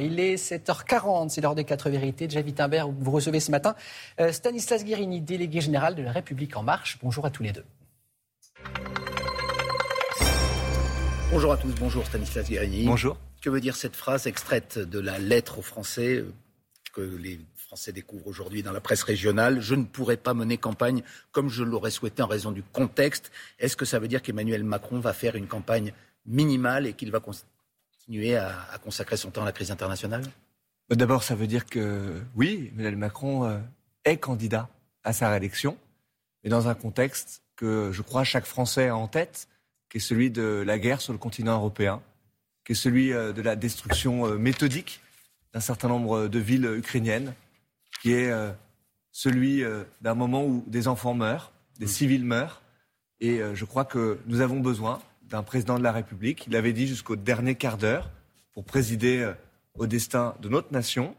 Il est 7h40, c'est l'heure des 4 vérités. Déjà Wittenberg, vous recevez ce matin euh, Stanislas Guérini, délégué général de la République En Marche. Bonjour à tous les deux. Bonjour à tous, bonjour Stanislas Guérini. Bonjour. Que veut dire cette phrase extraite de la lettre aux Français euh, que les Français découvrent aujourd'hui dans la presse régionale? Je ne pourrai pas mener campagne comme je l'aurais souhaité en raison du contexte. Est-ce que ça veut dire qu'Emmanuel Macron va faire une campagne minimale et qu'il va continuer à, consacrer son temps à la crise internationale? Bah, D'abord, ça veut dire que oui, Emmanuel Macron euh, est candidat à sa réélection, mais dans un contexte que je crois chaque Français a en tête, qui est celui de la guerre sur le continent européen, qui est celui euh, de la destruction euh, méthodique d'un certain nombre de villes ukrainiennes, qui est celui d'un moment où des enfants meurent, des civils meurent, et je crois que nous avons besoin d'un président de la République. Il avait dit jusqu'au dernier quart d'heure pour présider euh, au destin de notre nation,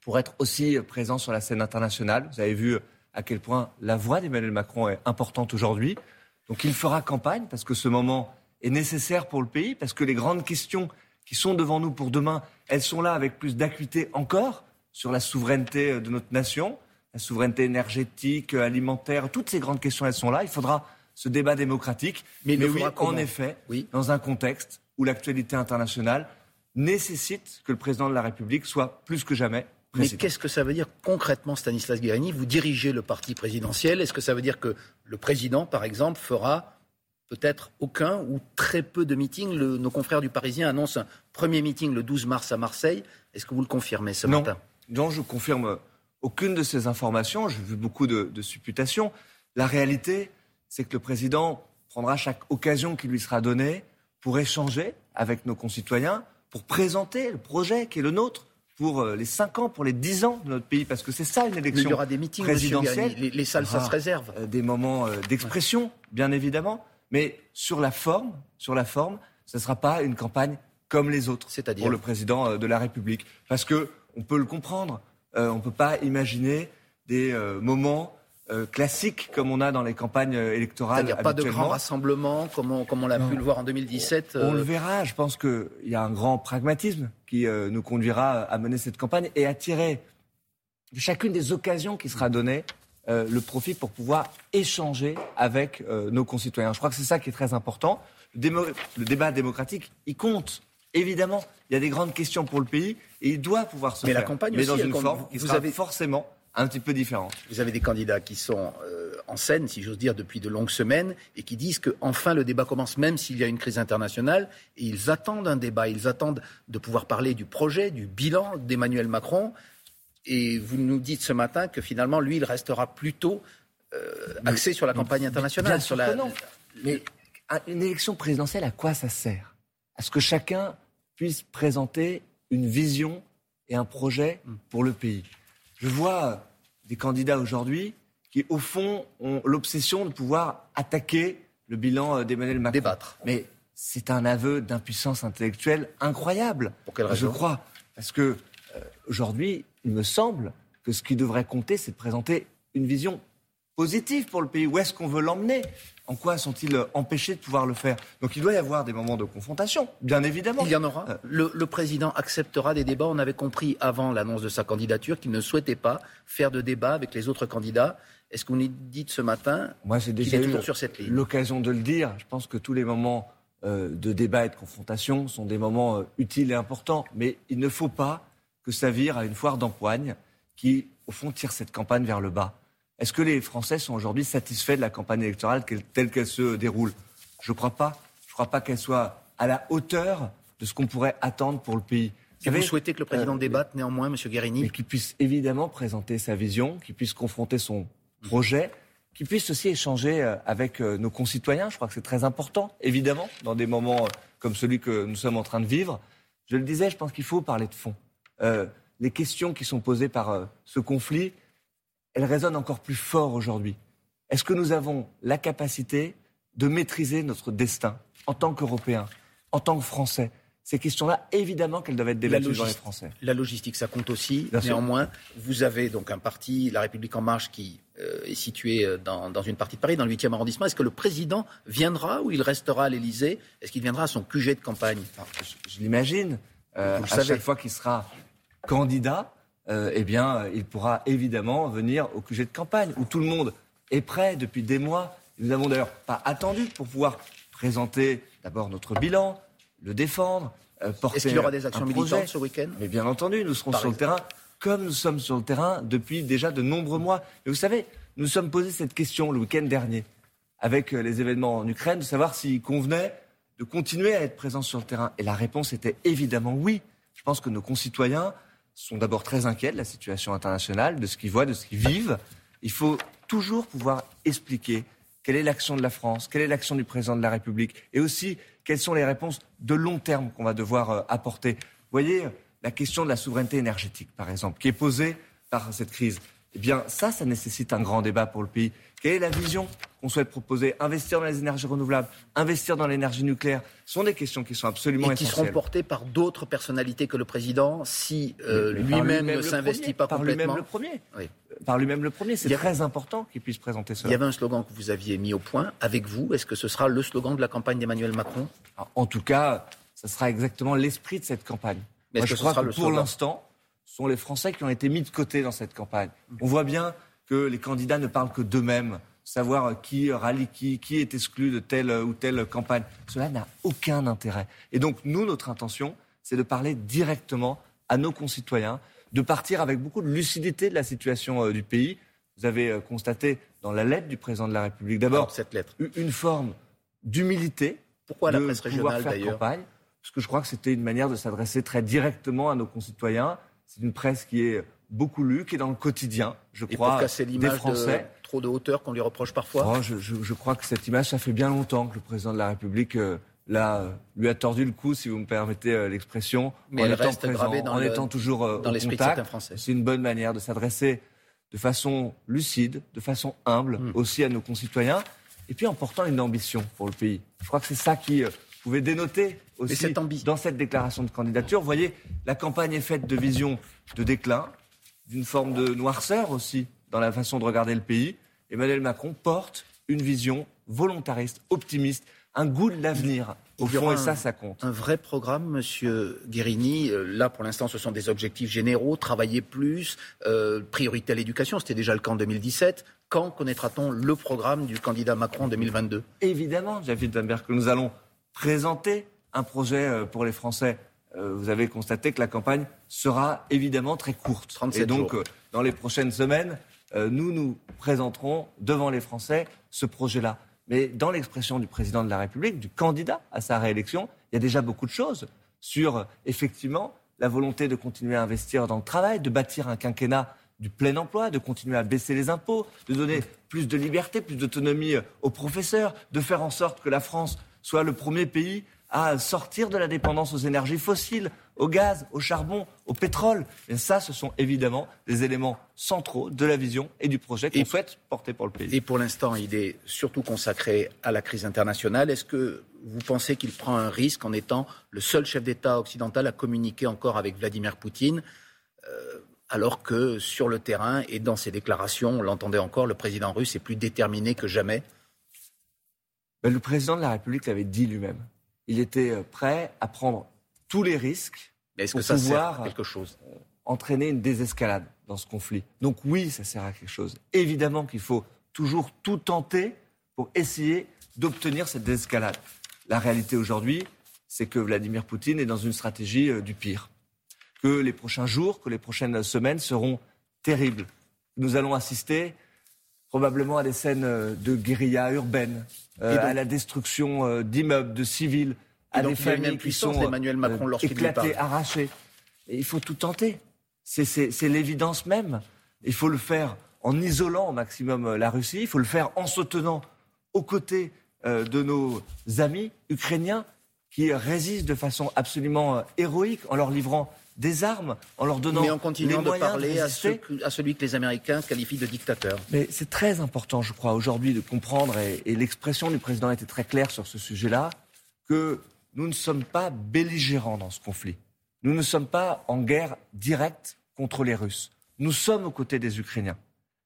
pour être aussi euh, présent sur la scène internationale. Vous avez vu euh, à quel point la voix d'Emmanuel Macron est importante aujourd'hui. Donc il fera campagne parce que ce moment est nécessaire pour le pays, parce que les grandes questions qui sont devant nous pour demain, elles sont là avec plus d'acuité encore sur la souveraineté de notre nation, la souveraineté énergétique, alimentaire, toutes ces grandes questions, elles sont là. Il faudra ce débat démocratique. Mais, oui, en effet, dans un contexte où l'actualité internationale nécessite que le président de la République soit plus que jamais mais qu'est-ce que ça veut dire concrètement, Stanislas Guérini? Vous dirigez le parti présidentiel. Est-ce que ça veut dire que le président, par exemple, fera peut-être aucun ou très peu de meetings? Nos confrères du Parisien annoncent un premier meeting le 12 mars à Marseille. Est-ce que vous le confirmez ce matin? Non, je confirme aucune de ces informations. J'ai vu beaucoup de, de supputations. La réalité, c'est que le président prendra chaque occasion qui lui sera donnée pour échanger avec nos concitoyens, pour présenter le projet qui est le nôtre pour euh, les 5 ans, pour les 10 ans de notre pays, parce que c'est ça une élection il y aura des meetings présidentielle. Les, les, salles, ça se réserve. Euh, des moments euh, d'expression, bien évidemment, mais sur la forme, sur la forme, ce ne sera pas une campagne comme les autres pour le président de la République, parce que on peut le comprendre. on ne peut pas imaginer des moments euh, classique comme on a dans les campagnes euh, électorales. C'est-à-dire pas de grands rassemblements comme on, comme on l'a pu le voir en 2017 On le euh, verra. Je pense qu'il y a un grand pragmatisme qui nous conduira à mener cette campagne et à tirer de chacune des occasions qui sera donnée le profit pour pouvoir échanger avec nos concitoyens. Je crois que c'est ça qui est très important. Le, débat démocratique, il compte. Évidemment, il y a des grandes questions pour le pays et il doit pouvoir se Mais faire. La campagne mais dans une forme qui sera forcément un petit peu différent. Vous avez des candidats qui sont euh, en scène, si j'ose dire, depuis de longues semaines et qui disent qu'enfin le débat commence, même s'il y a une crise internationale. Et ils attendent un débat, ils attendent de pouvoir parler du projet, du bilan d'Emmanuel Macron. Et vous nous dites ce matin que finalement, lui, il restera plutôt euh, axé sur la campagne internationale. sur la... Mais une élection présidentielle, à quoi ça sert? À ce que chacun puisse présenter une vision et un projet hmm. pour le pays. Je vois des candidats aujourd'hui qui, au fond, ont l'obsession de pouvoir attaquer le bilan euh, d'Emmanuel Macron. Débattre. Mais c'est un aveu d'impuissance intellectuelle incroyable. Pour quelle raison? Je crois. Parce que euh, aujourd'hui, il me semble que ce qui devrait compter, c'est de présenter une vision positive pour le pays. Où est-ce qu'on veut l'emmener? En quoi sont-ils empêchés de pouvoir le faire? Donc il doit y avoir des moments de confrontation, bien évidemment. Il y en aura. Euh, le, président acceptera des débats. On avait compris avant l'annonce de sa candidature qu'il ne souhaitait pas faire de débat avec les autres candidats. Est-ce qu'on est dit ce matin Moi, c'est déjà toujours sur cette ligne? l'occasion de le dire. Je pense que tous les moments euh, de débat et de confrontation sont des moments euh, utiles et importants. Mais il ne faut pas que ça vire à une foire d'empoigne qui, au fond, tire cette campagne vers le bas. Est-ce que les Français sont aujourd'hui satisfaits de la campagne électorale telle qu'elle se déroule? Je ne crois pas. Je ne crois pas qu'elle soit à la hauteur de ce qu'on pourrait attendre pour le pays. Vous, vous souhaitez que le président euh, débatte néanmoins, M. Guérini? Et qu'il puisse évidemment présenter sa vision, qu'il puisse confronter son projet, qu'il puisse aussi échanger euh, avec euh, nos concitoyens. Je crois que c'est très important, évidemment, dans des moments comme celui que nous sommes en train de vivre. Je le disais, je pense qu'il faut parler de fond. les questions qui sont posées par ce conflit, elle résonne encore plus fort aujourd'hui. Est-ce que nous avons la capacité de maîtriser notre destin en tant qu'Européens, en tant que Français? Ces questions-là, évidemment qu'elles doivent être débattues dans les Français. La logistique, ça compte aussi. Néanmoins, vous avez donc un parti, La République En Marche, qui euh, est situé euh, dans, une partie de Paris, dans le 8e arrondissement. Est-ce que le président viendra ou il restera à l'Élysée? Est-ce qu'il viendra à son QG de campagne? Je, l'imagine. à chaque fois qu'il sera candidat, eh bien, il pourra évidemment venir au QG de campagne où tout le monde est prêt depuis des mois. Nous n'avons d'ailleurs pas attendu pour pouvoir présenter d'abord notre bilan, le défendre, porter Est-ce qu'il y aura des actions militantes ce week-end? Mais bien entendu, nous serons sur le terrain comme nous sommes sur le terrain depuis déjà de nombreux mois. Mais vous savez, nous nous sommes posé cette question le week-end dernier, avec les événements en Ukraine, de savoir s'il convenait de continuer à être présent sur le terrain. Et la réponse était évidemment oui. Je pense que nos concitoyens sont d'abord très inquiets de la situation internationale, de ce qu'ils voient, de ce qu'ils vivent. Il faut toujours pouvoir expliquer quelle est l'action de la France, quelle est l'action du président de la République, et aussi quelles sont les réponses de long terme qu'on va devoir euh, apporter. Vous voyez, la question de la souveraineté énergétique, par exemple, qui est posée par cette crise. Eh bien, ça, ça nécessite un grand débat pour le pays. Quelle est la vision qu'on souhaite proposer? Investir dans les énergies renouvelables, investir dans l'énergie nucléaire, ce sont des questions qui sont absolument et qui seront portées par d'autres personnalités que le président si euh, lui-même ne s'investit pas par complètement. Lui-même le premier. Oui. Par lui-même le premier. C'est très important qu'il puisse présenter cela. Il y avait un slogan que vous aviez mis au point avec vous. Est-ce que ce sera le slogan de la campagne d'Emmanuel Macron? En tout cas, ce sera exactement l'esprit de cette campagne. Mais je crois que pour l'instant, sont les Français qui ont été mis de côté dans cette campagne. On voit bien que les candidats ne parlent que d'eux-mêmes, savoir qui rallie qui, qui est exclu de telle ou telle campagne. Cela n'a aucun intérêt. Et donc, nous, notre intention, c'est de parler directement à nos concitoyens, de partir avec beaucoup de lucidité de la situation euh, du pays. Vous avez euh, constaté dans la lettre du président de la République, d'abord, cette lettre. une forme d'humilité. Pourquoi la presse régionale d'ailleurs? parce que je crois que c'était une manière de s'adresser très directement à nos concitoyens. C'est une presse qui est beaucoup lue, qui est dans le quotidien, je crois, pour casser des Français. De, trop de hauteur qu'on lui reproche parfois. Oh, je, crois que cette image, ça fait bien longtemps que le président de la République euh, lui a tordu le cou, si vous me permettez euh, l'expression, en, étant, présent, en étant toujours euh, dans l'esprit de français. C'est une bonne manière de s'adresser de façon lucide, de façon humble hmm. aussi à nos concitoyens, et puis en portant une ambition pour le pays. Je crois que c'est ça qui pouvait dénoter aussi dans cette déclaration de candidature. Vous voyez, la campagne est faite de visions de déclin, d'une forme de noirceur aussi dans la façon de regarder le pays. Emmanuel Macron porte une vision volontariste, optimiste, un goût de l'avenir. Au fond, et ça, ça compte. Un vrai programme, Monsieur Guérini. Euh, là, pour l'instant, ce sont des objectifs généraux. Travailler plus, euh, priorité à l'éducation. C'était déjà le cas en 2017. Quand connaîtra-t-on le programme du candidat Macron en 2022 Évidemment, David Wittenberg, que nous allons présenter un projet euh, pour les Français. Euh, vous avez constaté que la campagne sera évidemment très courte. Et donc, euh, dans les prochaines semaines, nous nous présenterons devant les Français ce projet-là. Mais dans l'expression du président de la République, du candidat à sa réélection, il y a déjà beaucoup de choses sur, effectivement, la volonté de continuer à investir dans le travail, de bâtir un quinquennat du plein emploi, de continuer à baisser les impôts, de donner plus de liberté, plus d'autonomie aux professeurs, de faire en sorte que la France soit le premier pays à sortir de la dépendance aux énergies fossiles, au gaz, au charbon, au pétrole. Et ça, ce sont évidemment des éléments centraux de la vision et du projet qu'on souhaite porter pour le pays. Et pour l'instant, il est surtout consacré à la crise internationale. Est-ce que vous pensez qu'il prend un risque en étant le seul chef d'État occidental à communiquer encore avec Vladimir Poutine euh, alors que sur le terrain et dans ses déclarations, on l'entendait encore, le président russe est plus déterminé que jamais Le président de la République l'avait dit lui-même il était euh, prêt à prendre tous les risques pour que ça pouvoir sert à quelque chose? euh, entraîner une désescalade dans ce conflit. Donc oui, ça sert à quelque chose. Évidemment qu'il faut toujours tout tenter pour essayer d'obtenir cette désescalade. La réalité aujourd'hui, c'est que Vladimir Poutine est dans une stratégie euh, du pire. Que les prochains jours, que les prochaines semaines seront terribles. Nous allons assister probablement à des scènes de guérilla urbaine, euh, à la destruction euh, d'immeubles, de civils, à des familles qui sont Emmanuel Macron, euh, éclatées, arrachées. Et il faut tout tenter. C'est l'évidence même. Il faut le faire en isolant au maximum la Russie. Il faut le faire en se tenant aux côtés de nos amis ukrainiens qui résistent de façon absolument héroïque en leur livrant des armes en leur donnant Mais en continuant de parler à, à, celui que les Américains qualifient de dictateur. Mais c'est très important, je crois, aujourd'hui de comprendre, et, et l'expression du président était très claire sur ce sujet-là, que nous ne sommes pas belligérants dans ce conflit. Nous ne sommes pas en guerre directe contre les Russes. Nous sommes aux côtés des Ukrainiens.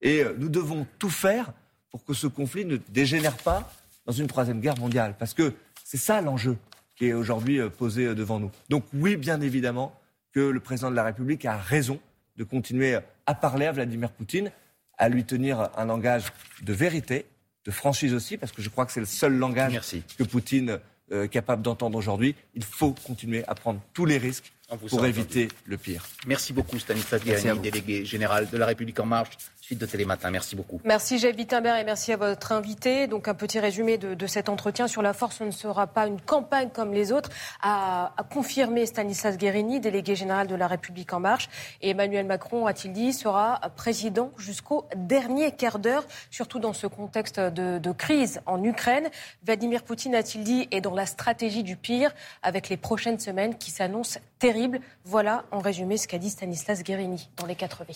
Et euh, nous devons tout faire pour que ce conflit ne dégénère pas dans une troisième guerre mondiale. Parce que c'est ça l'enjeu qui est aujourd'hui posée devant nous. Donc oui, bien évidemment, que le président de la République a raison de continuer à parler à Vladimir Poutine, à lui tenir un langage de vérité, de franchise aussi, parce que je crois que c'est le seul langage que Poutine est capable d'entendre aujourd'hui. Il faut continuer à prendre tous les risques pour éviter le pire. Merci beaucoup Stanislas Guérini, délégué général de la République en marche de Télématin. Merci beaucoup. Merci Jeff Wittenberg et merci à votre invité. Donc un petit résumé de, cet entretien sur la force. Ce ne sera pas une campagne comme les autres, a, confirmé Stanislas Guérini, délégué général de la République en marche. Et Emmanuel Macron, a-t-il dit, sera président jusqu'au dernier quart d'heure, surtout dans ce contexte de, de crise en Ukraine. Vladimir Poutine, a-t-il dit, est dans la stratégie du pire avec les prochaines semaines qui s'annoncent terribles. Voilà en résumé ce qu'a dit Stanislas Guérini dans les 4 V.